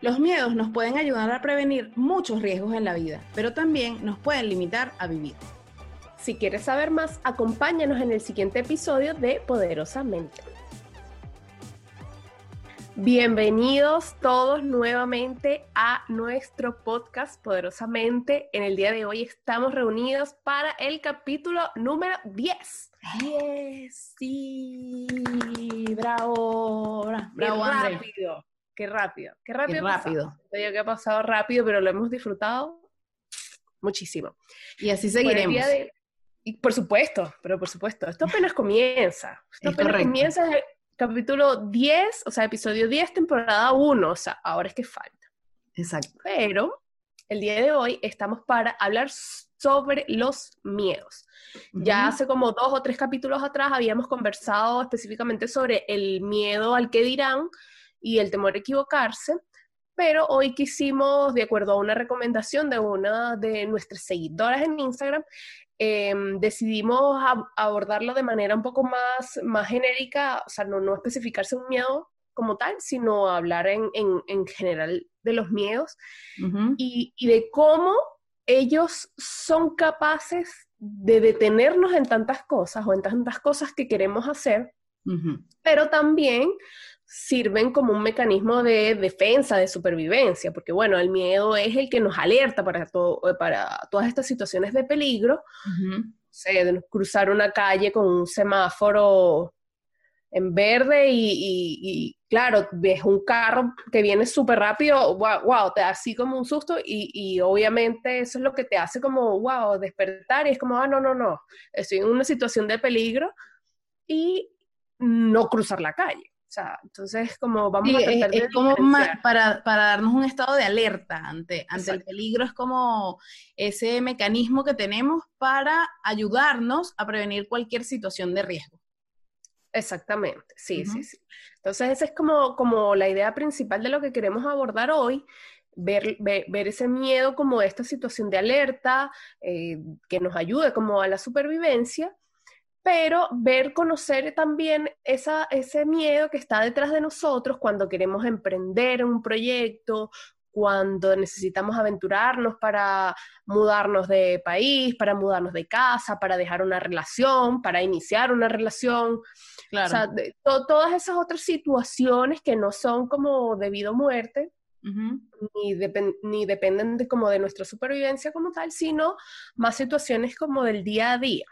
Los miedos nos pueden ayudar a prevenir muchos riesgos en la vida, pero también nos pueden limitar a vivir. Si quieres saber más, acompáñanos en el siguiente episodio de Poderosamente. Bienvenidos todos nuevamente a nuestro podcast Poderosamente. En el día de hoy estamos reunidos para el capítulo número 10. 10, sí, bravo, bravo, qué rápido, qué rápido, qué rápido. Qué rápido. que ha pasado rápido, pero lo hemos disfrutado muchísimo. Y así seguiremos. y por supuesto, pero por supuesto, esto apenas comienza. Esto apenas comienza capítulo 10, o sea, episodio 10, temporada 1, o sea, ahora es que falta. Exacto. Pero el día de hoy estamos para hablar sobre los miedos. Ya hace como dos o tres capítulos atrás habíamos conversado específicamente sobre el miedo al que dirán y el temor a equivocarse, pero hoy quisimos, de acuerdo a una recomendación de una de nuestras seguidoras en Instagram, Em, decidimos abordarlo de manera un poco más, más genérica, o sea, no, no especificarse un miedo como tal, sino hablar en, en, general de los miedos y, y, de cómo ellos son capaces de detenernos en tantas cosas o en tantas cosas que queremos hacer, pero también sirven como un mecanismo de defensa, de supervivencia, porque bueno, el miedo es el que nos alerta para, todo, para todas estas situaciones de peligro, de cruzar una calle con un semáforo en verde y, claro, ves un carro que viene súper rápido, wow, te da así como un susto y, y, obviamente eso es lo que te hace como, wow, despertar y es como, ah, no, no, no, estoy en una situación de peligro y no cruzar la calle sea, entonces como vamos a tratar es, como para, darnos un estado de alerta ante, ante el peligro, es como ese mecanismo que tenemos para ayudarnos a prevenir cualquier situación de riesgo. Exactamente, sí, sí, sí. Entonces esa es como, como la idea principal de lo que queremos abordar hoy, Ver, ver, ese miedo como esta situación de alerta eh, que nos ayude como a la supervivencia pero ver, conocer también esa, ese miedo que está detrás de nosotros cuando queremos emprender un proyecto, cuando necesitamos aventurarnos para mudarnos de país, para mudarnos de casa, para dejar una relación, para iniciar una relación. O sea, todas esas otras situaciones que no son como debido a muerte, ni, ni, dependen de, como de nuestra supervivencia como tal, sino más situaciones como del día a día.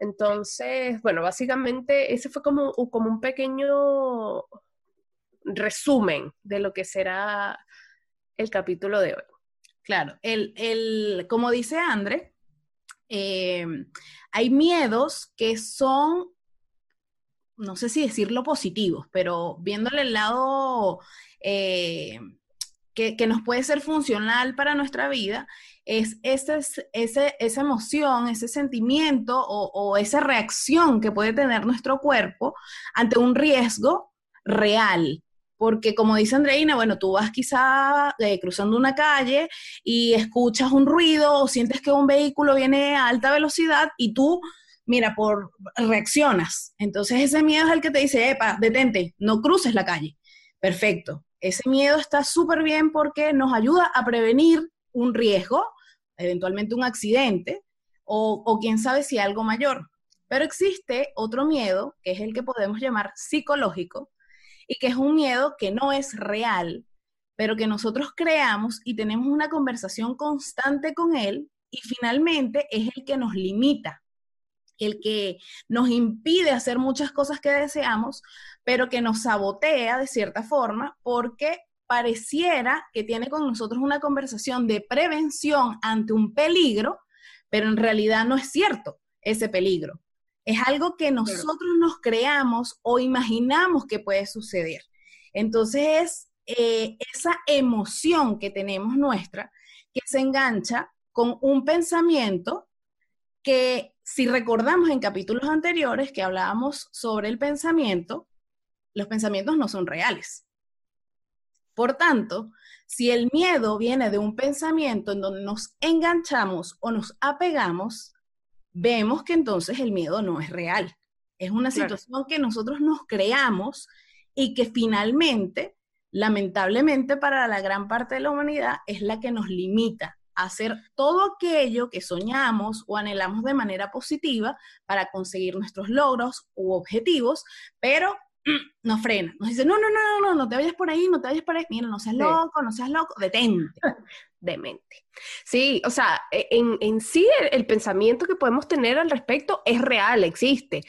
Entonces, bueno, básicamente ese fue como, un pequeño resumen de lo que será el capítulo de hoy. Claro, el, como dice André, eh, hay miedos que son, no sé si decirlo positivos, pero viéndole el lado eh, que, nos puede ser funcional para nuestra vida, es ese, esa emoción, ese sentimiento o, esa reacción que puede tener nuestro cuerpo ante un riesgo real. Porque como dice Andreina, bueno, tú vas quizá eh, cruzando una calle y escuchas un ruido o sientes que un vehículo viene a alta velocidad y tú, mira, por reaccionas. Entonces ese miedo es el que te dice, epa, detente, no cruces la calle. Perfecto. Ese miedo está súper bien porque nos ayuda a prevenir un riesgo eventualmente un accidente o, quién sabe si algo mayor. Pero existe otro miedo, que es el que podemos llamar psicológico, y que es un miedo que no es real, pero que nosotros creamos y tenemos una conversación constante con él y finalmente es el que nos limita, el que nos impide hacer muchas cosas que deseamos, pero que nos sabotea de cierta forma porque pareciera que tiene con nosotros una conversación de prevención ante un peligro, pero en realidad no es cierto ese peligro. Es algo que nosotros nos creamos o imaginamos que puede suceder. Entonces es eh, esa emoción que tenemos nuestra que se engancha con un pensamiento que si recordamos en capítulos anteriores que hablábamos sobre el pensamiento, los pensamientos no son reales. Por tanto, si el miedo viene de un pensamiento en donde nos enganchamos o nos apegamos, vemos que entonces el miedo no es real. Es una situación que nosotros nos creamos y que finalmente lamentablemente para la gran parte de la humanidad es la que nos limita hacer todo aquello que soñamos o anhelamos de manera positiva para conseguir nuestros logros u objetivos, pero nos frena, nos dice, no, no, no, no, no te vayas por ahí, no te vayas por ahí, mira, no seas loco, no seas loco, detente. Demente. Sí, o sea, e, en, en sí el, pensamiento que podemos tener al respecto es real, existe,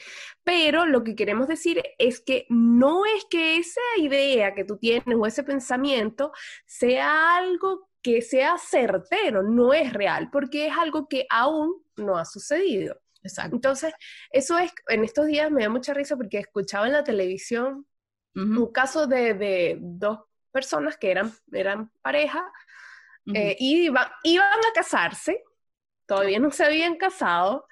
pero lo que queremos decir es que no es que esa idea que tú tienes o ese pensamiento sea algo que sea certero, no es real, porque es algo que aún no ha sucedido. Exacto. Entonces, eso es, en estos días me da mucha risa porque escuchaba en la televisión un caso de, dos personas que eran, eran pareja eh, y iban, a casarse, todavía no se habían casado,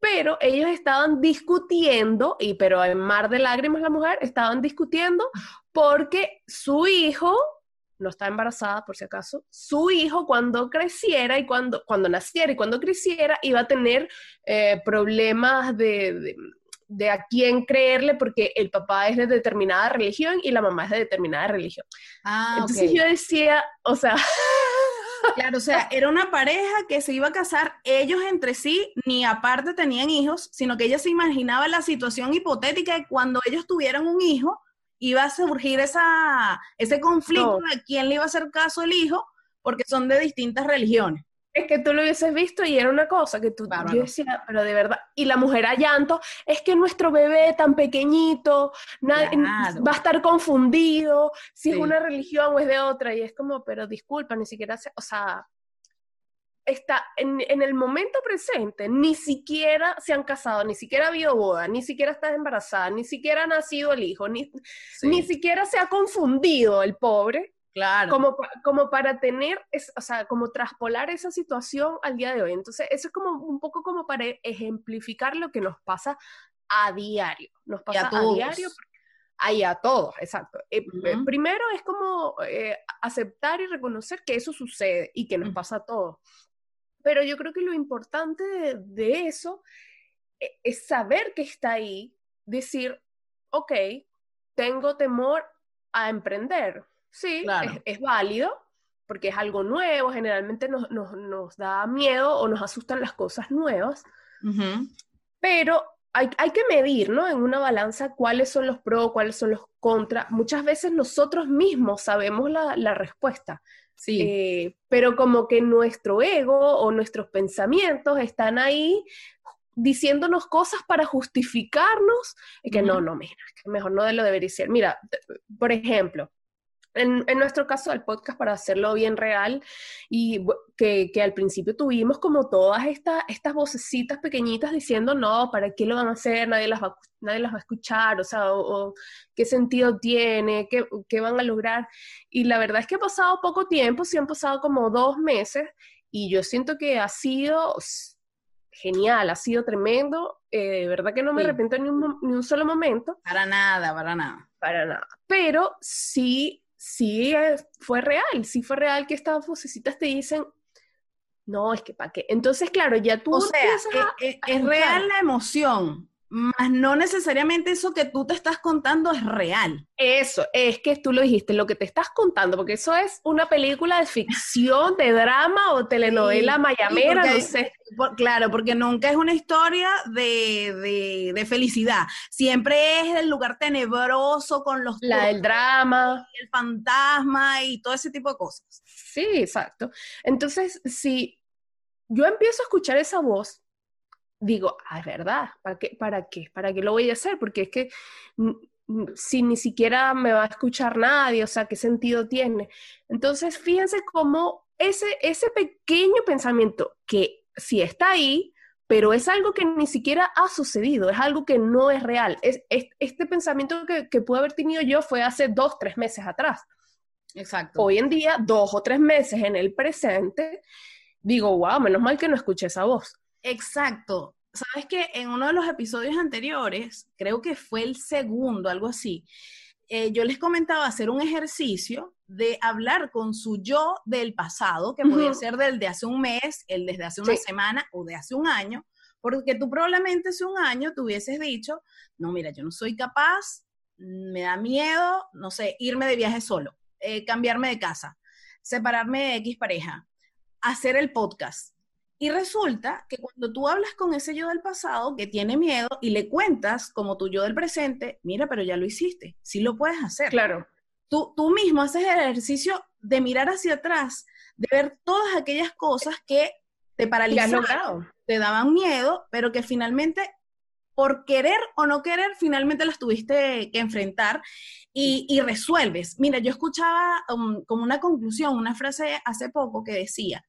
pero ellos estaban discutiendo, y pero en mar de lágrimas la mujer, estaban discutiendo porque su hijo no está embarazada por si acaso, su hijo cuando creciera y cuando, cuando naciera y cuando creciera iba a tener eh, problemas de, de, a quién creerle porque el papá es de determinada religión y la mamá es de determinada religión. Ah, Entonces yo decía, o sea... Claro, o sea, era una pareja que se iba a casar, ellos entre sí ni aparte tenían hijos, sino que ella se imaginaba la situación hipotética de cuando ellos tuvieran un hijo, iba a surgir esa, ese conflicto de quién le iba a hacer caso al hijo, porque son de distintas religiones. Es que tú lo hubieses visto y era una cosa que tú yo decía, pero de verdad, y la mujer a llanto, es que nuestro bebé tan pequeño, va a estar confundido si es una religión o es de otra, y es como, pero disculpa, ni siquiera, o sea, está en, el momento presente, ni siquiera se han casado, ni siquiera ha habido boda, ni siquiera estás embarazada, ni siquiera ha nacido el hijo, ni, ni siquiera se ha confundido el pobre. Claro. Como, como para tener, o sea, como traspolar esa situación al día de hoy. Entonces, eso es como un poco como para ejemplificar lo que nos pasa a diario. Nos pasa a, diario. Ahí a todos, exacto. Eh, eh, primero es como eh, aceptar y reconocer que eso sucede y que nos pasa a todos. Pero yo creo que lo importante de, eso e, es saber que está ahí, decir, ok, tengo temor a emprender. Sí, es, válido, porque es algo nuevo, generalmente nos, nos, da miedo o nos asustan las cosas nuevas, pero hay, hay, que medir, ¿no? En una balanza cuáles son los pros, cuáles son los contras. Muchas veces nosotros mismos sabemos la, la respuesta. Sí. Eh, pero como que nuestro ego o nuestros pensamientos están ahí diciéndonos cosas para justificarnos y que no, no, mira, que mejor no lo debería ser. Mira, por ejemplo, en, nuestro caso del podcast, para hacerlo bien real, y que, al principio tuvimos como todas estas, estas vocecitas pequeñitas diciendo, no, ¿para qué lo van a hacer? Nadie las va, nadie las va a escuchar, o sea, o, qué sentido tiene, ¿Qué, qué van a lograr. Y la verdad es que ha pasado poco tiempo, sí han pasado como dos meses, y yo siento que ha sido genial, ha sido tremendo, eh, de verdad que no me arrepiento ni un, ni un solo momento. Para nada, para nada. Para nada. Pero sí sí fue real, sí fue real que estas vocecitas te dicen, no, es que para qué. Entonces, claro, ya tú... O sea, e, e, es, real la emoción, más no necesariamente eso que tú te estás contando es real. Eso, es que tú lo dijiste, lo que te estás contando, porque eso es una película de ficción, de drama o telenovela mayamera, no sé. claro, porque nunca es una historia de, de, felicidad. Siempre es el lugar tenebroso con los... La del drama. El fantasma y todo ese tipo de cosas. Sí, exacto. Entonces, si yo empiezo a escuchar esa voz, digo, ah, es verdad, ¿para qué? ¿Para qué? ¿Para qué lo voy a hacer? Porque es que si ni siquiera me va a escuchar nadie, o sea, ¿qué sentido tiene? Entonces, fíjense cómo ese, ese pequeño pensamiento que sí está ahí, pero es algo que ni siquiera ha sucedido, es algo que no es real. Es, este pensamiento que, que pude haber tenido yo fue hace dos, tres meses atrás. Exacto. Hoy en día, dos o tres meses en el presente, digo, wow, menos mal que no escuché esa voz. Exacto. Sabes que en uno de los episodios anteriores, creo que fue el segundo, algo así, eh, yo les comentaba hacer un ejercicio de hablar con su yo del pasado, que podría ser del de hace un mes, el desde hace una semana o de hace un año, porque tú probablemente hace un año te hubieses dicho, no, mira, yo no soy capaz, me da miedo, no sé, irme de viaje solo. eh, cambiarme de casa, separarme de X pareja, hacer el podcast. Y resulta que cuando tú hablas con ese yo del pasado que tiene miedo y le cuentas como tu yo del presente, mira, pero ya lo hiciste, sí lo puedes hacer. Claro. Tú, tú mismo haces el ejercicio de mirar hacia atrás, de ver todas aquellas cosas que te paralizaron, te daban miedo, pero que finalmente por querer o no querer, finalmente las tuviste que enfrentar y, resuelves. Mira, yo escuchaba um, como una conclusión, una frase hace poco que decía,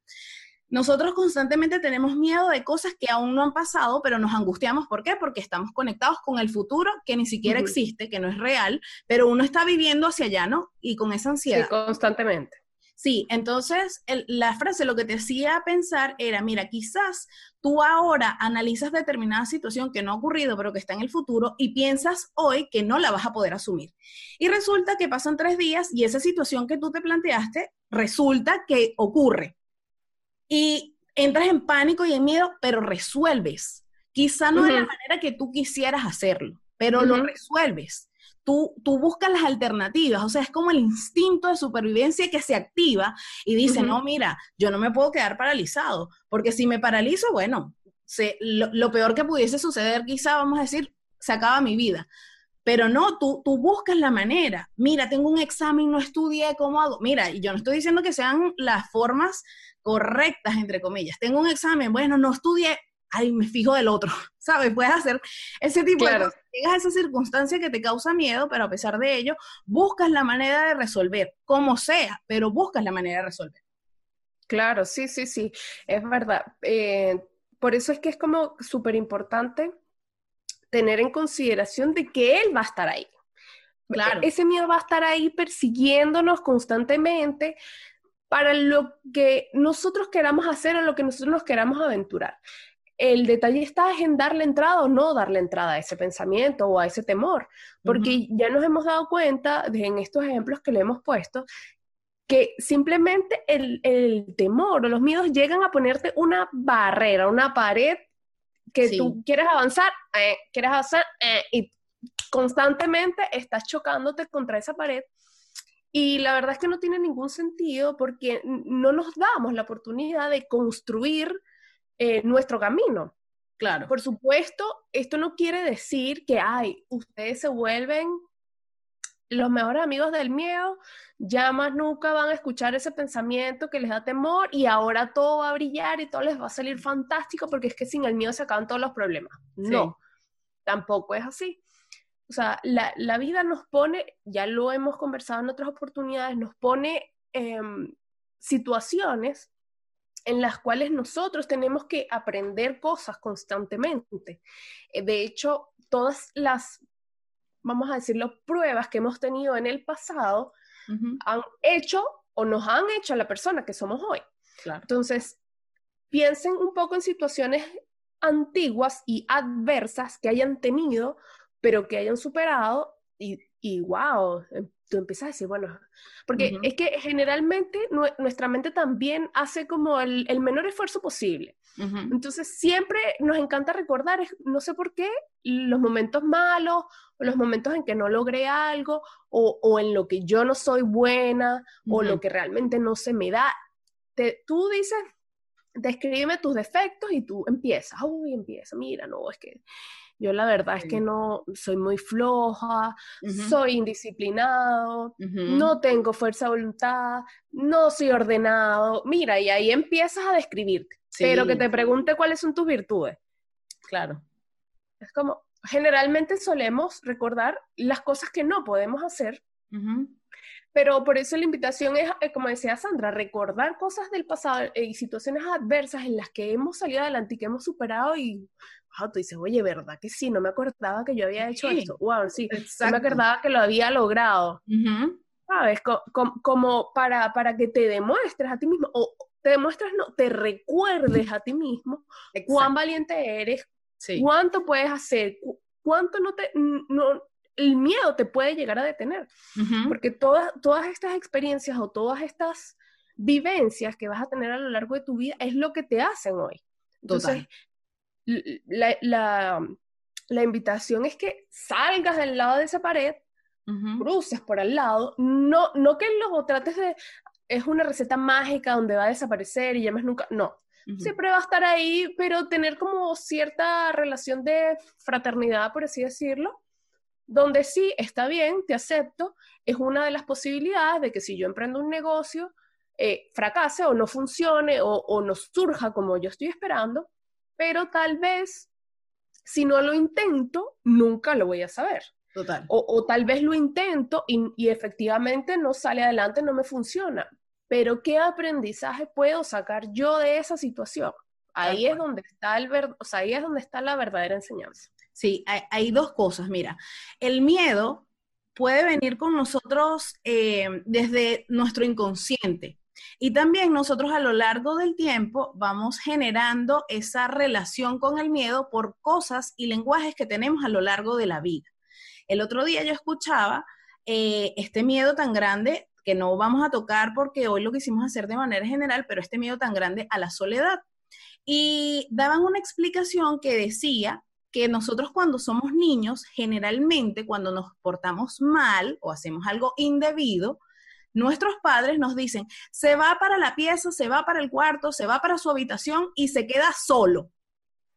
nosotros constantemente tenemos miedo de cosas que aún no han pasado, pero nos angustiamos. ¿Por qué? Porque estamos conectados con el futuro que ni siquiera existe, que no es real, pero uno está viviendo hacia allá, ¿no? Y con esa ansiedad. Sí, constantemente. Sí, entonces la frase lo que te hacía pensar era, mira, quizás tú ahora analizas determinada situación que no ha ocurrido, pero que está en el futuro, y piensas hoy que no la vas a poder asumir. Y resulta que pasan tres días y esa situación que tú te planteaste resulta que ocurre. Y entras en pánico y en miedo, pero resuelves. Quizá no de la manera que tú quisieras hacerlo, pero lo resuelves tú, buscas las alternativas, o sea, es como el instinto de supervivencia que se activa y dice, no, mira, yo no me puedo quedar paralizado, porque si me paralizo, bueno, lo, peor que pudiese suceder quizá, vamos a decir, se acaba mi vida. Pero no, tú, tú buscas la manera. Mira, tengo un examen, no estudié, ¿cómo hago? Mira, y yo no estoy diciendo que sean las formas correctas, entre comillas. Tengo un examen, bueno, no estudié, ay, me fijo del otro, ¿sabes? Puedes hacer ese tipo de cosas. Llegas a esa circunstancia que te causa miedo, pero a pesar de ello, buscas la manera de resolver, como sea, pero buscas la manera de resolver. Claro, sí, sí, sí, es verdad. Eh, por eso es que es como súper importante tener en consideración de que él va a estar ahí. Claro. Ese miedo va a estar ahí persiguiéndonos constantemente para lo que nosotros queramos hacer o lo que nosotros nos queramos aventurar el detalle está en darle entrada o no darle entrada a ese pensamiento o a ese temor, porque ya nos hemos dado cuenta en estos ejemplos que le hemos puesto que simplemente el, temor o los miedos llegan a ponerte una barrera, una pared que tú quieres avanzar, eh, quieres avanzar eh, y constantemente estás chocándote contra esa pared. Y la verdad es que no tiene ningún sentido porque no nos damos la oportunidad de construir eh, nuestro camino. Claro. Por supuesto, esto no quiere decir que, ay, ustedes se vuelven los mejores amigos del miedo, ya más nunca van a escuchar ese pensamiento que les da temor y ahora todo va a brillar y todo les va a salir fantástico porque es que sin el miedo se acaban todos los problemas. No, tampoco es así. O sea, la, vida nos pone, ya lo hemos conversado en otras oportunidades, nos pone em, situaciones en las cuales nosotros tenemos que aprender cosas constantemente. Eh, de hecho, todas las, vamos a decirlo, pruebas que hemos tenido en el pasado han hecho o nos han hecho a la persona que somos hoy. Entonces, piensen un poco en situaciones antiguas y adversas que hayan tenido, pero que hayan superado y, y wow, tú empiezas a decir, bueno, porque es que generalmente nuestra mente también hace como el, menor esfuerzo posible. Entonces siempre nos encanta recordar, no sé por qué, los momentos malos o los momentos en que no logré algo o, en lo que yo no soy buena o lo que realmente no se me da. Te, tú dices, descríbeme tus defectos y tú empiezas, uy, empieza, mira, no, es que yo la verdad es que no soy muy floja, soy indisciplinado, no tengo fuerza de voluntad, no soy ordenado. Mira, y ahí empiezas a describirte. Pero que te pregunte cuáles son tus virtudes. Claro. Es como, generalmente solemos recordar las cosas que no podemos hacer. Pero por eso la invitación es, eh, como decía Sandra, recordar cosas del pasado y situaciones adversas en las que hemos salido adelante y que hemos superado y wow, tú dices, oye, ¿verdad que sí? No me acordaba que yo había hecho esto. Wow, sí, no me acordaba que lo había logrado. ¿Sabes? como para, para que te demuestres a ti mismo, o te demuestres, no, te recuerdes a ti mismo cuán valiente eres, cuánto puedes hacer, cuánto no te, no, el miedo te puede llegar a detener. Porque todas, todas estas experiencias o todas estas vivencias que vas a tener a lo largo de tu vida es lo que te hacen hoy. Entonces, la, la, invitación es que salgas del lado de esa pared, cruces por al lado, no, no que lo trates de, es una receta mágica donde va a desaparecer y ya más nunca, no. Siempre va a estar ahí, pero tener como cierta relación de fraternidad, por así decirlo, donde sí está bien, te acepto, es una de las posibilidades de que si yo emprendo un negocio, eh, fracase o no funcione o, o no surja como yo estoy esperando, pero tal vez si no lo intento, nunca lo voy a saber. Total. O, tal vez lo intento y, efectivamente no sale adelante, no me funciona. Pero ¿qué aprendizaje puedo sacar yo de esa situación? Ahí es, donde está el o sea, ahí es donde está la verdadera enseñanza. Sí, hay, dos cosas. Mira, el miedo puede venir con nosotros eh, desde nuestro inconsciente. Y también nosotros a lo largo del tiempo vamos generando esa relación con el miedo por cosas y lenguajes que tenemos a lo largo de la vida. El otro día yo escuchaba eh, este miedo tan grande que no vamos a tocar porque hoy lo quisimos hacer de manera general, pero este miedo tan grande a la soledad. Y daban una explicación que decía que nosotros cuando somos niños, generalmente cuando nos portamos mal o hacemos algo indebido, nuestros padres nos dicen, se va para la pieza, se va para el cuarto, se va para su habitación y se queda solo.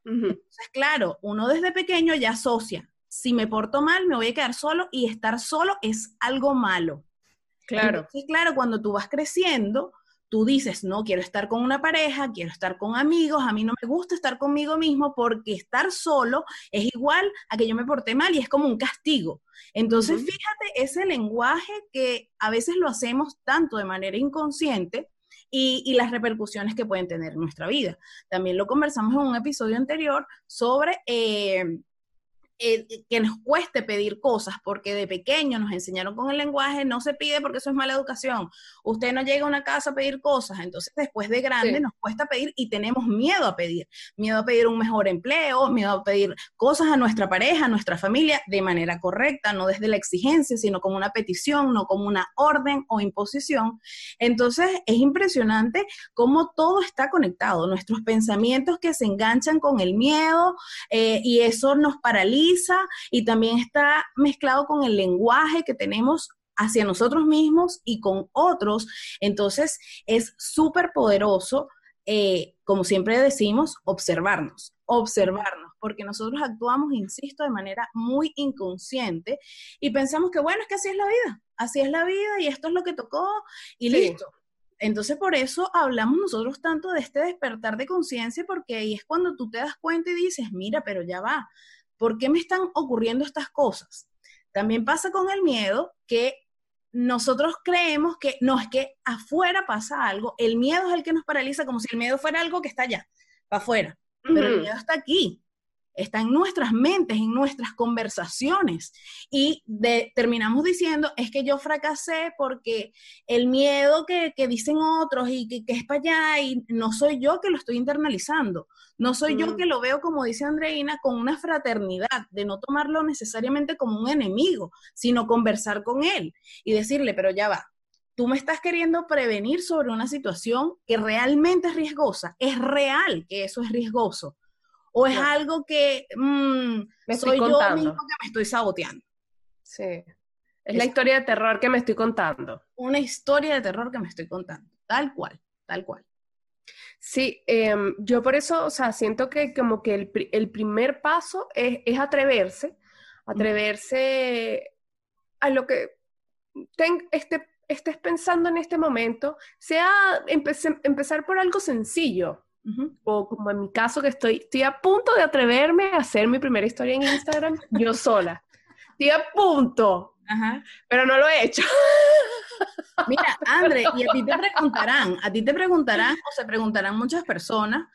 Entonces, claro, uno desde pequeño ya asocia, si me porto mal, me voy a quedar solo y estar solo es algo malo. Claro. Entonces, claro, cuando tú vas creciendo, tú dices, no, quiero estar con una pareja, quiero estar con amigos, a mí no me gusta estar conmigo mismo porque estar solo es igual a que yo me porté mal y es como un castigo. Entonces, fíjate ese lenguaje que a veces lo hacemos tanto de manera inconsciente y, las repercusiones que pueden tener en nuestra vida. También lo conversamos en un episodio anterior sobre... Eh, eh, que nos cueste pedir cosas, porque de pequeño nos enseñaron con el lenguaje, no se pide porque eso es mala educación. Usted no llega a una casa a pedir cosas, entonces después de grande nos cuesta pedir y tenemos miedo a pedir. Miedo a pedir un mejor empleo, miedo a pedir cosas a nuestra pareja, a nuestra familia de manera correcta, no desde la exigencia, sino como una petición, no como una orden o imposición. Entonces es impresionante cómo todo está conectado, nuestros pensamientos que se enganchan con el miedo eh, y eso nos paraliza y también está mezclado con el lenguaje que tenemos hacia nosotros mismos y con otros. Entonces es súper poderoso, eh, como siempre decimos, observarnos, observarnos, porque nosotros actuamos, insisto, de manera muy inconsciente y pensamos que, bueno, es que así es la vida, así es la vida y esto es lo que tocó y listo. Entonces, por eso hablamos nosotros tanto de este despertar de conciencia, porque ahí es cuando tú te das cuenta y dices, mira, pero ya va, ¿Por qué me están ocurriendo estas cosas? También pasa con el miedo que nosotros creemos que no es que afuera pasa algo, el miedo es el que nos paraliza como si el miedo fuera algo que está allá, para afuera, pero el miedo está aquí está en nuestras mentes, en nuestras conversaciones. Y terminamos diciendo, es que yo fracasé porque el miedo que, dicen otros y que, es para allá y no soy yo que lo estoy internalizando. No soy yo mm. que lo veo, como dice Andreina, con una fraternidad, de no tomarlo necesariamente como un enemigo, sino conversar con él y decirle, pero ya va, tú me estás queriendo prevenir sobre una situación que realmente es riesgosa. Es real que eso es riesgoso. ¿O es algo que mm, soy yo mismo que me estoy saboteando? Sí. Es, la historia de terror que me estoy contando. Una historia de terror que me estoy contando. Tal cual, tal cual. Sí, em, yo por eso, o sea, siento que como que el, primer paso es, atreverse, atreverse a lo que este, estés pensando en este momento, sea empezar por algo sencillo, o como en mi caso que estoy, estoy a punto de atreverme a hacer mi primera historia en Instagram yo sola. Estoy a punto, pero no lo he hecho. Mira, André, y a ti te preguntarán, a ti te preguntarán o se preguntarán muchas personas,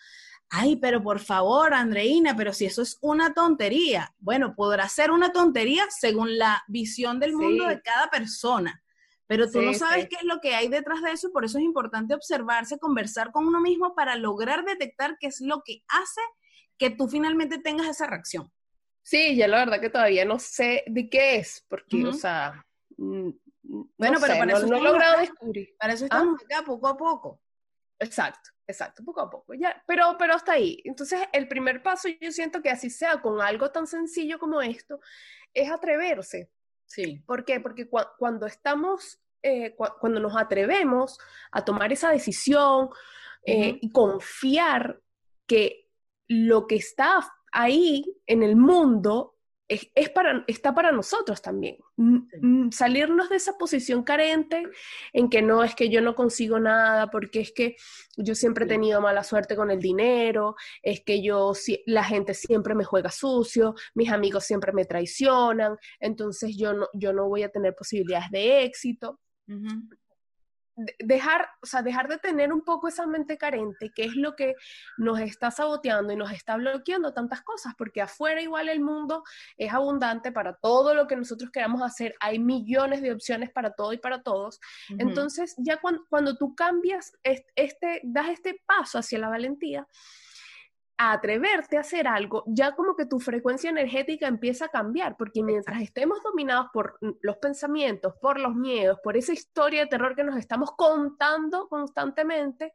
ay, pero por favor, Andreina, pero si eso es una tontería. Bueno, podrá ser una tontería según la visión del mundo de cada persona. Pero tú no sabes qué es lo que hay detrás de eso, por eso es importante observarse, conversar con uno mismo para lograr detectar qué es lo que hace que tú finalmente tengas esa reacción. Sí, ya la verdad que todavía no sé de qué es, porque, o sea, bueno, pero para eso no he logrado descubrir. Para eso estamos ¿Ah? acá poco a poco. Exacto, exacto, poco a poco. Ya, pero, pero hasta ahí. Entonces, el primer paso, yo siento que así sea con algo tan sencillo como esto, es atreverse Sí. ¿Por qué? Porque cuando estamos, eh, cuando nos atrevemos a tomar esa decisión eh, y confiar que lo que está ahí en el mundo es, para, está para nosotros también. Salirnos de esa posición carente en que no es que yo no consigo nada, porque es que yo siempre he tenido mala suerte con el dinero, es que yo, la gente siempre me juega sucio, mis amigos siempre me traicionan, entonces yo no, yo no voy a tener posibilidades de éxito dejar, o sea, dejar de tener un poco esa mente carente, que es lo que nos está saboteando y nos está bloqueando tantas cosas, porque afuera igual el mundo es abundante para todo lo que nosotros queramos hacer, hay millones de opciones para todo y para todos. Entonces, ya cuando, cuando tú cambias, este, das este paso hacia la valentía, a atreverte a hacer algo, ya como que tu frecuencia energética empieza a cambiar, porque mientras estemos dominados por los pensamientos, por los miedos, por esa historia de terror que nos estamos contando constantemente,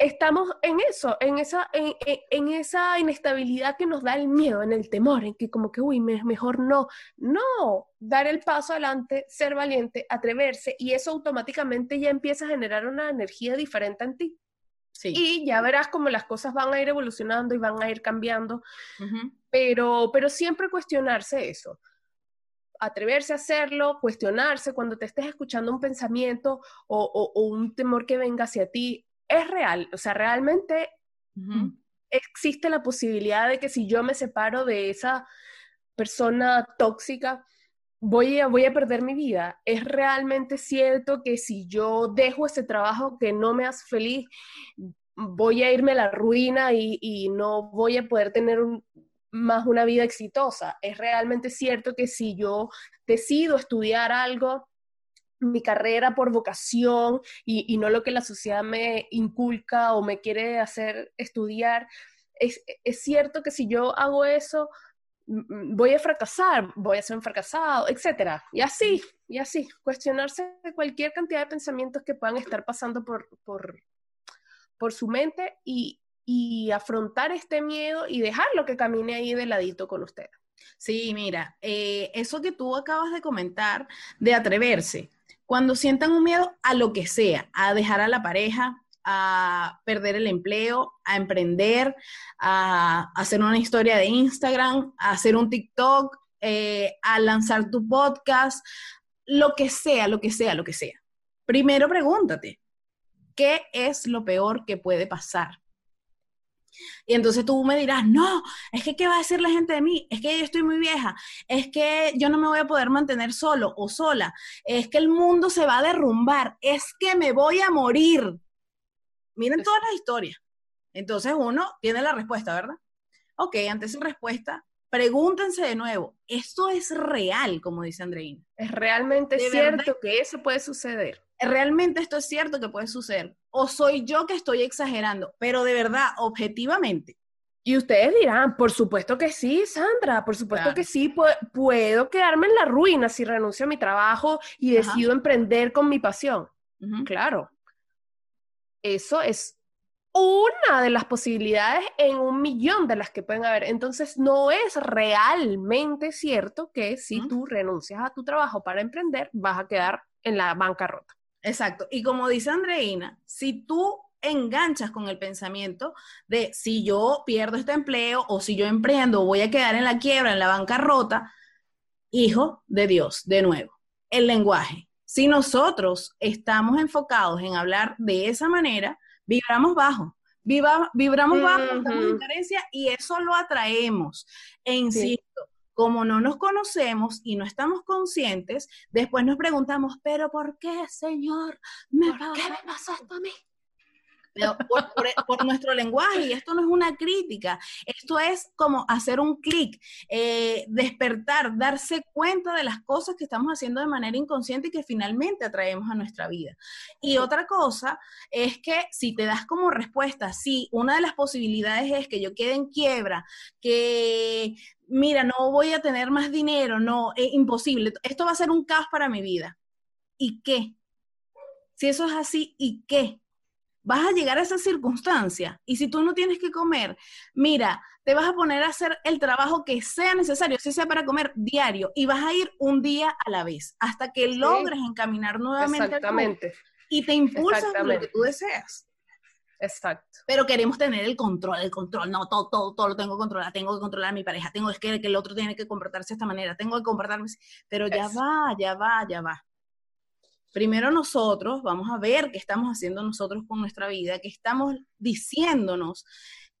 estamos en eso, en esa, en, esa inestabilidad que nos da el miedo, en el temor, en que como que, uy, mejor no. No, dar el paso adelante, ser valiente, atreverse, y eso automáticamente ya empieza a generar una energía diferente en ti. Y ya verás cómo las cosas van a ir evolucionando y van a ir cambiando, pero, pero siempre cuestionarse eso, atreverse a hacerlo, cuestionarse cuando te estés escuchando un pensamiento o, un temor que venga hacia ti, es real, o sea, realmente existe la posibilidad de que si yo me separo de esa persona tóxica, voy a, voy a perder mi vida. Es realmente cierto que si yo dejo ese trabajo que no me hace feliz, voy a irme a la ruina y, no voy a poder tener más una vida exitosa. Es realmente cierto que si yo decido estudiar algo, mi carrera por vocación y, no lo que la sociedad me inculca o me quiere hacer estudiar, es, es cierto que si yo hago eso, voy a fracasar, voy a ser un fracasado, etcétera. Y así, y así, cuestionarse cualquier cantidad de pensamientos que puedan estar pasando por, por, por su mente y, y, afrontar este miedo y dejarlo que camine ahí de ladito con usted. Sí, mira, eh, eso que tú acabas de comentar, de atreverse, cuando sientan un miedo a lo que sea, a dejar a la pareja, a perder el empleo, a emprender, a hacer una historia de Instagram, a hacer un TikTok, eh, a lanzar tu podcast, lo que sea, lo que sea, lo que sea. Primero pregúntate, ¿qué es lo peor que puede pasar? Y entonces tú me dirás, no, es que ¿qué va a decir la gente de mí? Es que yo estoy muy vieja, es que yo no me voy a poder mantener solo o sola, es que el mundo se va a derrumbar, es que me voy a morir. Miren todas las historias. Entonces uno tiene la respuesta, ¿verdad? Ok, ante esa respuesta, pregúntense de nuevo, ¿esto es real, como dice Andreina? ¿Es realmente cierto que eso puede suceder? ¿Realmente esto es cierto que puede suceder? ¿O soy yo que estoy exagerando? Pero de verdad, objetivamente. Y ustedes dirán, por supuesto que sí, Sandra, por supuesto que sí, puedo, quedarme en la ruina si renuncio a mi trabajo y decido emprender con mi pasión. Claro, eso es una de las posibilidades en un millón de las que pueden haber. Entonces, no es realmente cierto que si tú renuncias a tu trabajo para emprender, vas a quedar en la bancarrota. Exacto. Y como dice Andreina, si tú enganchas con el pensamiento de si yo pierdo este empleo o si yo emprendo voy a quedar en la quiebra, en la bancarrota, hijo de Dios, de nuevo, el lenguaje. Si nosotros estamos enfocados en hablar de esa manera, vibramos bajo. vibramos bajo, estamos en carencia y eso lo atraemos. E insisto, como no nos conocemos y no estamos conscientes, después nos preguntamos, pero ¿por qué, Señor? ¿Me ¿Por qué me pasó esto a mí? Por, nuestro lenguaje. Y esto no es una crítica, esto es como hacer un clic, eh, despertar, darse cuenta de las cosas que estamos haciendo de manera inconsciente y que finalmente atraemos a nuestra vida. Y otra cosa es que si te das como respuesta, sí, una de las posibilidades es que yo quede en quiebra, que mira, no voy a tener más dinero, no, es imposible, esto va a ser un caos para mi vida. ¿Y qué? Si eso es así, ¿y qué? Vas a llegar a esa circunstancia. Y si tú no tienes que comer, mira, te vas a poner a hacer el trabajo que sea necesario, si sea para comer diario, y vas a ir un día a la vez, hasta que logres encaminar nuevamente. Exactamente. y te impulsas a lo que tú deseas. Exacto. Pero queremos tener el control, el control. No, todo, todo, todo lo tengo que controlar. Tengo que controlar a mi pareja. Tengo que, que el otro tiene que comportarse de esta manera. Tengo que comportarme. Pero ya va, ya va, ya va. Primero nosotros vamos a ver qué estamos haciendo nosotros con nuestra vida, qué estamos diciéndonos,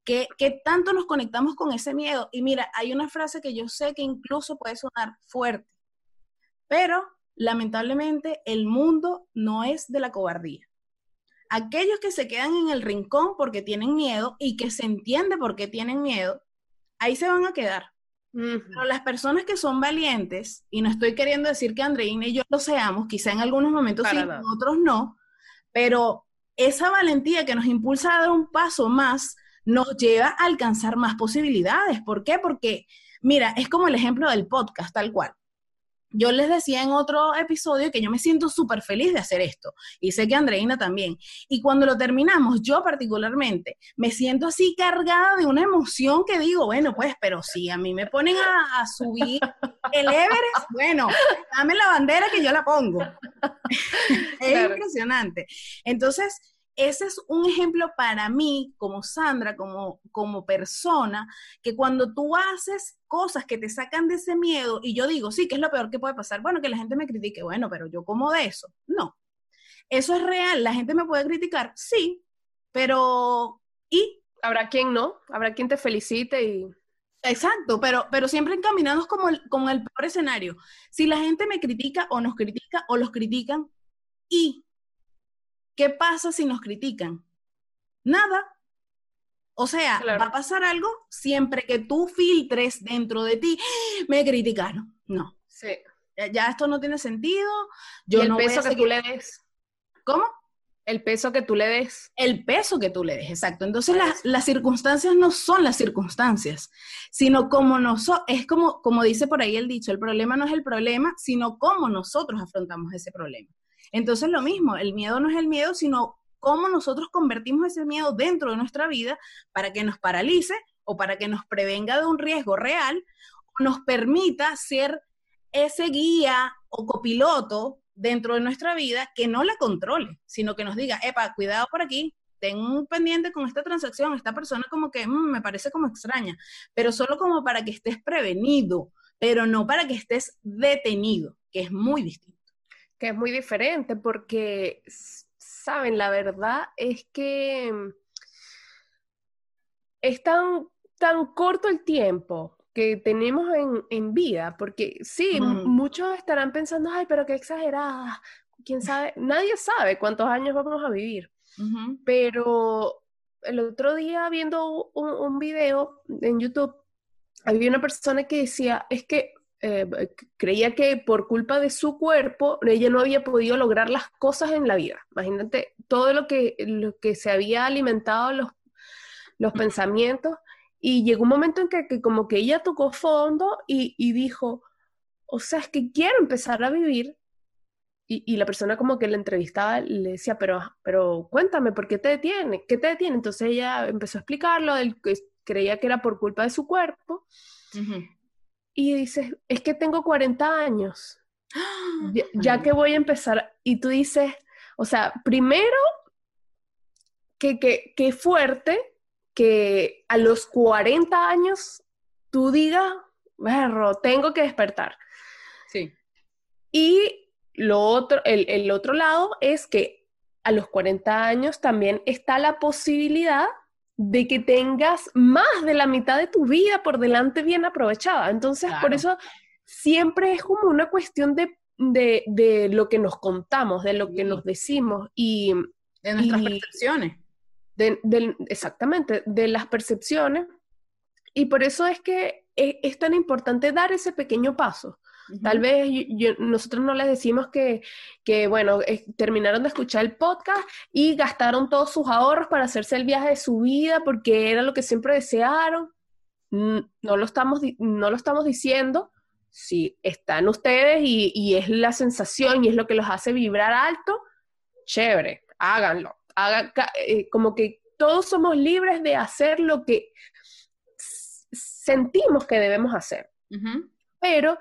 qué, tanto nos conectamos con ese miedo. Y mira, hay una frase que yo sé que incluso puede sonar fuerte, pero lamentablemente el mundo no es de la cobardía aquellos que se quedan en el rincón porque tienen miedo y que se entiende por qué tienen miedo, ahí se van a quedar. Pero las personas que son valientes, y no estoy queriendo decir que Andreina y yo lo seamos, quizá en algunos momentos sí, en otros no, pero esa valentía que nos impulsa a dar un paso más nos lleva a alcanzar más posibilidades. ¿Por qué? Porque, mira, es como el ejemplo del podcast, tal cual yo les decía en otro episodio que yo me siento súper feliz de hacer esto y sé que Andreina también. Y cuando lo terminamos, yo particularmente me siento así cargada de una emoción que digo, bueno, pues, pero si a mí me ponen a, subir el Everest, bueno, dame la bandera que yo la pongo. es impresionante. Entonces, ese es un ejemplo para mí, como Sandra, como, como persona, que cuando tú haces cosas que te sacan de ese miedo, y yo digo, sí, ¿qué es lo peor que puede pasar? Bueno, que la gente me critique, bueno, pero yo como de eso. No, eso es real, la gente me puede criticar, sí, pero ¿y? Habrá quien no, habrá quien te felicite y... Exacto, pero, pero siempre encaminados como el, con el peor escenario. Si la gente me critica o nos critica o los critican, ¿y ¿Qué pasa si nos critican? Nada. O sea, va a pasar algo siempre que tú filtres dentro de ti, me criticaron. No. Sí. Ya, esto no tiene sentido. Yo el peso que tú le des. ¿Cómo? El peso que tú le des. El peso que tú le des, exacto. Entonces las, circunstancias no son las circunstancias, sino como nosotros, es como, como dice por ahí el dicho, el problema no es el problema, sino cómo nosotros afrontamos ese problema. Entonces lo mismo, el miedo no es el miedo, sino cómo nosotros convertimos ese miedo dentro de nuestra vida para que nos paralice o para que nos prevenga de un riesgo real nos permita ser ese guía o copiloto dentro de nuestra vida que no la controle, sino que nos diga, epa, cuidado por aquí, ten un pendiente con esta transacción, esta persona como que mm, me parece como extraña, pero solo como para que estés prevenido, pero no para que estés detenido, que es muy distinto que es muy diferente porque, saben, la verdad es que mm, es tan, tan corto el tiempo que tenemos en, vida, porque sí, muchos estarán pensando, ay, pero qué exagerada, quién sabe, nadie sabe cuántos años vamos a vivir, pero el otro día viendo un, un video en YouTube, había una persona que decía, es que eh, creía que por culpa de su cuerpo ella no había podido lograr las cosas en la vida. Imagínate todo lo que, lo que se había alimentado los, los pensamientos y llegó un momento en que, como que ella tocó fondo y, dijo, o sea, es que quiero empezar a vivir. Y, la persona como que le entrevistaba le decía, pero, pero cuéntame, ¿por qué te detiene? ¿Qué te detiene? Entonces ella empezó a explicarlo, él que creía que era por culpa de su cuerpo y dices, es que tengo 40 años, ya, que voy a empezar, y tú dices, o sea, primero, que, que, fuerte que a los 40 años tú digas, berro, tengo que despertar. Sí. Y lo otro, el, el otro lado es que a los 40 años también está la posibilidad de que tengas más de la mitad de tu vida por delante bien aprovechada. Entonces, por eso siempre es como una cuestión de, lo que nos contamos, de lo que nos decimos y... De nuestras percepciones. exactamente, de las percepciones. Y por eso es que es, es tan importante dar ese pequeño paso. Tal vez nosotros no les decimos que, bueno, terminaron de escuchar el podcast y gastaron todos sus ahorros para hacerse el viaje de su vida porque era lo que siempre desearon. No lo estamos, no lo estamos diciendo. Si están ustedes y, es la sensación y es lo que los hace vibrar alto, chévere, háganlo. Hagan, eh, como que todos somos libres de hacer lo que sentimos que debemos hacer. Pero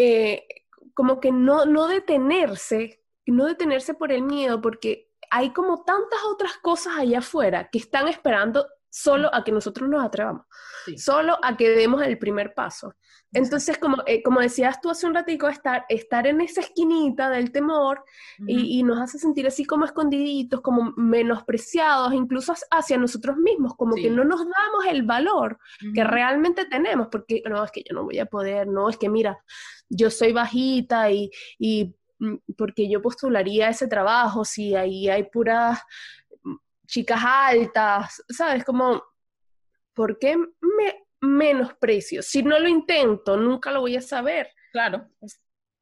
eh, como que no, no detenerse, no detenerse por el miedo, porque hay como tantas otras cosas allá afuera que están esperando solo a que nosotros nos atrevamos, solo a que demos el primer paso. Entonces, como, eh, como decías tú hace un ratico, estar, estar en esa esquinita del temor y, nos hace sentir así como escondiditos, como menospreciados, incluso hacia nosotros mismos, como que no nos damos el valor que realmente tenemos, porque no, es que yo no voy a poder, no, es que mira, yo soy bajita y, y mm, porque yo postularía ese trabajo si ahí hay puras chicas altas, ¿sabes? Como, ¿por qué me menosprecio? Si no lo intento, nunca lo voy a saber. Claro.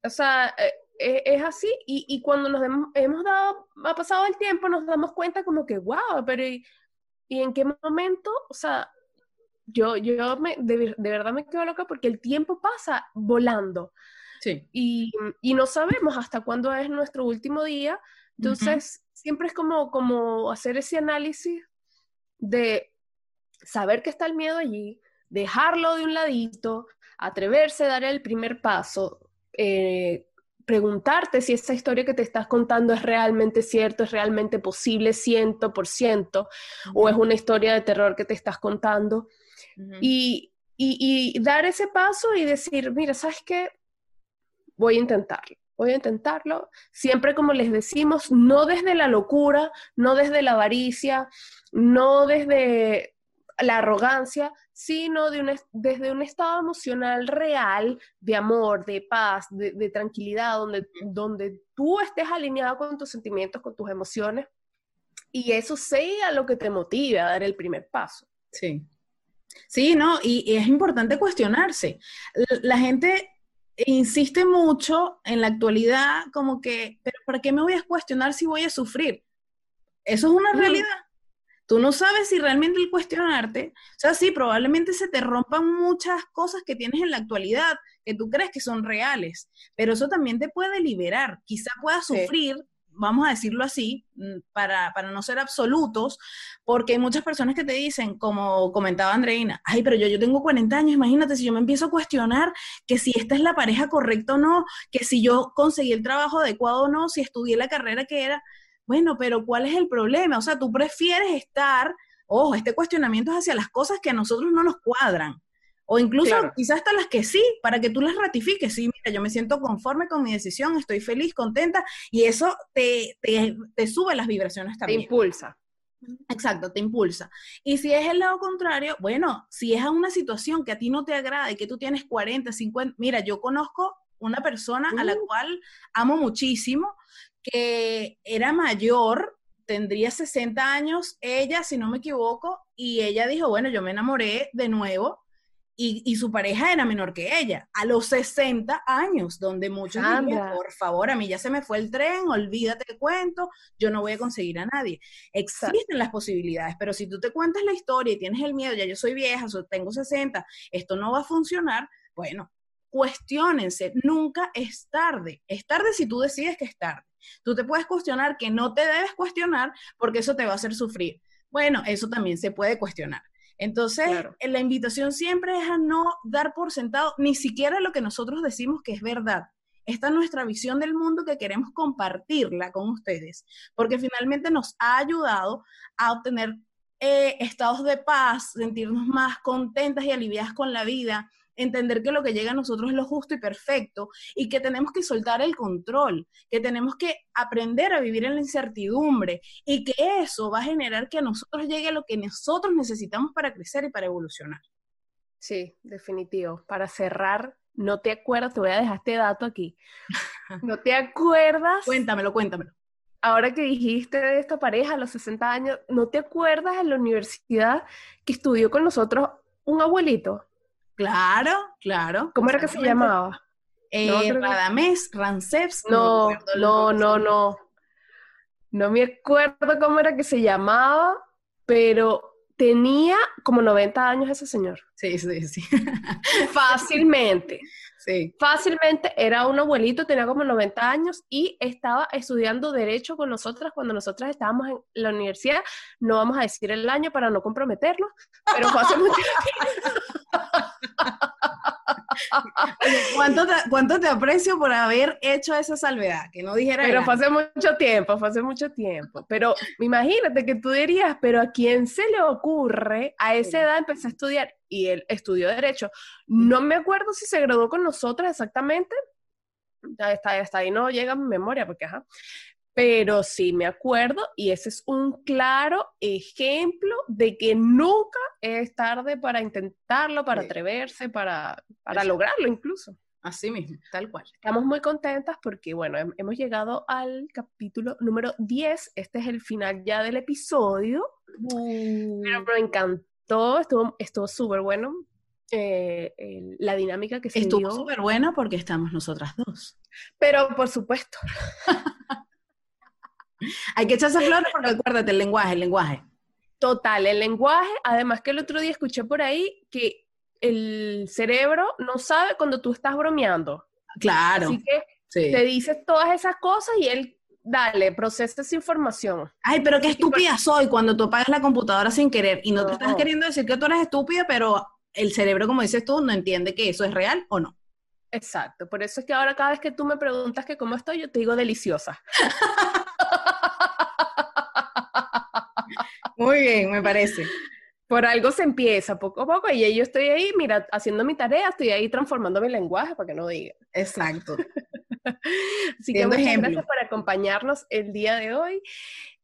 O sea, eh, e, es, así y, cuando nos hemos, dado, ha pasado el tiempo, nos damos cuenta como que, wow, pero ¿y, en qué momento? O sea, yo, yo me, de, verdad me quedo loca porque el tiempo pasa volando. Sí. Y, y no sabemos hasta cuándo es nuestro último día. Entonces, siempre es como, como hacer ese análisis de saber que está el miedo allí, dejarlo de un ladito, atreverse a dar el primer paso, eh, preguntarte si esa historia que te estás contando es realmente cierto, es realmente posible, ciento por ciento, o es una historia de terror que te estás contando. y, y, dar ese paso y decir, mira, ¿sabes qué? Voy a intentarlo voy a intentarlo. Siempre como les decimos, no desde la locura, no desde la avaricia, no desde la arrogancia, sino de desde un estado emocional real de amor, de paz, de, tranquilidad, donde, donde tú estés alineado con tus sentimientos, con tus emociones, y eso sea lo que te motive a dar el primer paso. Sí. Sí, no, y es importante cuestionarse. La gente insiste mucho en la actualidad como que, pero ¿para qué me voy a cuestionar si voy a sufrir? Eso es una realidad. Tú no sabes si realmente el cuestionarte, o sea, sí, probablemente se te rompan muchas cosas que tienes en la actualidad, que tú crees que son reales, pero eso también te puede liberar. Quizá puedas sufrir vamos a decirlo así, mm, para, no ser absolutos, porque hay muchas personas que te dicen, como comentaba Andreina, ay, pero yo, yo tengo 40 años, imagínate si yo me empiezo a cuestionar que si esta es la pareja correcta o no, que si yo conseguí el trabajo adecuado o no, si estudié la carrera que era, bueno, pero ¿cuál es el problema? O sea, tú prefieres estar, ojo, este cuestionamiento es hacia las cosas que a nosotros no nos cuadran. O incluso quizás hasta las que sí, para que tú las ratifiques. Sí, mira, yo me siento conforme con mi decisión, estoy feliz, contenta, y eso te, te, sube las vibraciones también. Te impulsa. Exacto, te impulsa. Y si es el lado contrario, bueno, si es a una situación que a ti no te agrada y que tú tienes 40, 50, mira, yo conozco una persona a la uh. cual amo muchísimo, que era mayor, tendría 60 años, ella, si no me equivoco, y ella dijo, bueno, yo me enamoré de nuevo y, su pareja era menor que ella, a los 60 años, donde muchos dirían, por favor, a mí ya se me fue el tren, olvídate el cuento, yo no voy a conseguir a nadie. Existen las posibilidades, pero si tú te cuentas la historia y tienes el miedo, ya yo soy vieja, tengo 60, esto no va a funcionar, bueno, cuestionense, nunca es tarde. Es tarde si tú decides que es tarde. Tú te puedes cuestionar que no te debes cuestionar porque eso te va a hacer sufrir. Bueno, eso también se puede cuestionar. Entonces, la invitación siempre es a no dar por sentado ni siquiera lo que nosotros decimos que es verdad. Esta es nuestra visión del mundo que queremos compartirla con ustedes, porque finalmente nos ha ayudado a obtener eh, estados de paz, sentirnos más contentas y aliviadas con la vida, entender que lo que llega a nosotros es lo justo y perfecto y que tenemos que soltar el control, que tenemos que aprender a vivir en la incertidumbre y que eso va a generar que a nosotros llegue lo que nosotros necesitamos para crecer y para evolucionar. Sí, definitivo. Para cerrar, no te acuerdas, te voy a dejar este dato aquí. ¿No te acuerdas? cuéntamelo, cuéntamelo. Ahora que dijiste de esta pareja a los 60 años, ¿no te acuerdas en la universidad que estudió con nosotros un abuelito? Claro, claro. ¿Cómo era que se llamaba? Eh, no, Radamés, No, no, no, no. No me acuerdo cómo era que se llamaba, pero tenía como 90 años ese señor. Sí, sí, sí. Fácilmente. Sí. Fácilmente era un abuelito, tenía como 90 años y estaba estudiando Derecho con nosotras cuando nosotras estábamos en la universidad. No vamos a decir el año para no comprometerlo, pero fue hace mucho tiempo. ¿Cuánto, te, ¿cuánto, te, aprecio por haber hecho esa salvedad? Que no dijera. Pero fue hace mucho tiempo, fue hace mucho tiempo. Pero imagínate que tú dirías, pero ¿a quién se le ocurre? A esa edad empecé a estudiar y él estudió Derecho. No me acuerdo si se graduó con nosotras exactamente. Está, está ahí no llega mi memoria, porque ajá pero sí me acuerdo y ese es un claro ejemplo de que nunca es tarde para intentarlo, para atreverse, para, para lograrlo incluso. Así mismo, tal cual. Estamos muy contentas porque, bueno, hemos llegado al capítulo número 10. Este es el final ya del episodio. Uh. Pero me encantó, estuvo súper bueno. Eh, la dinámica que se Estuvo súper buena porque estamos nosotras dos. Pero por supuesto. Hay que echarse flores porque acuérdate, el lenguaje, el lenguaje. Total, el lenguaje, además que el otro día escuché por ahí que el cerebro no sabe cuando tú estás bromeando. Claro. Así que te dices todas esas cosas y él, dale, procesa esa información. Ay, pero qué estúpida soy cuando tú apagas la computadora sin querer y no, te estás queriendo decir que tú eres estúpida, pero el cerebro, como dices tú, no entiende que eso es real o no. Exacto, por eso es que ahora cada vez que tú me preguntas que cómo estoy, yo te digo deliciosa. Muy bien, me parece. Por algo se empieza poco a poco y yo estoy ahí, mira, haciendo mi tarea, estoy ahí transformando mi lenguaje para que no diga. Exacto. Así que muchas gracias por acompañarnos el día de hoy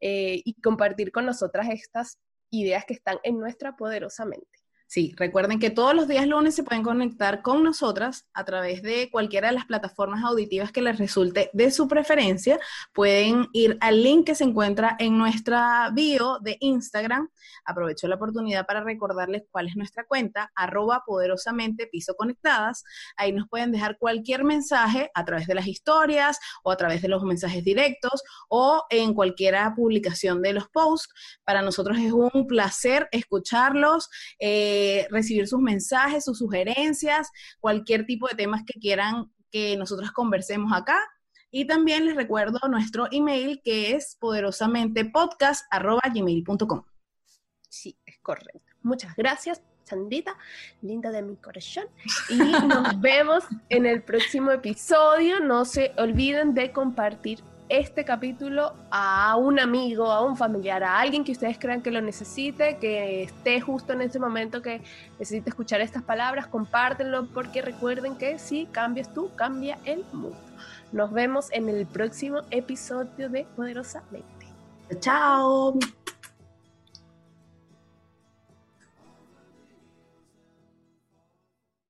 eh, y compartir con nosotras estas ideas que están en nuestra poderosa mente. Sí, recuerden que todos los días lunes se pueden conectar con nosotras a través de cualquiera de las plataformas auditivas que les resulte de su preferencia. Pueden ir al link que se encuentra en nuestra bio de Instagram. Aprovecho la oportunidad para recordarles cuál es nuestra cuenta, arroba poderosamente piso conectadas. Ahí nos pueden dejar cualquier mensaje a través de las historias o a través de los mensajes directos o en cualquiera publicación de los posts. Para nosotros es un placer escucharlos. Eh, eh, recibir sus mensajes, sus sugerencias, cualquier tipo de temas que quieran que nosotros conversemos acá. Y también les recuerdo nuestro email que es poderosamentepodcast.gmail.com. Sí, es correcto. Muchas gracias, Sandita, linda de mi corazón. Y nos vemos en el próximo episodio. No se olviden de compartir este capítulo a un amigo, a un familiar, a alguien que ustedes crean que lo necesite, que esté justo en ese momento que necesite escuchar estas palabras, compártenlo porque recuerden que si cambias tú, cambia el mundo. Nos vemos en el próximo episodio de Poderosamente. Chao.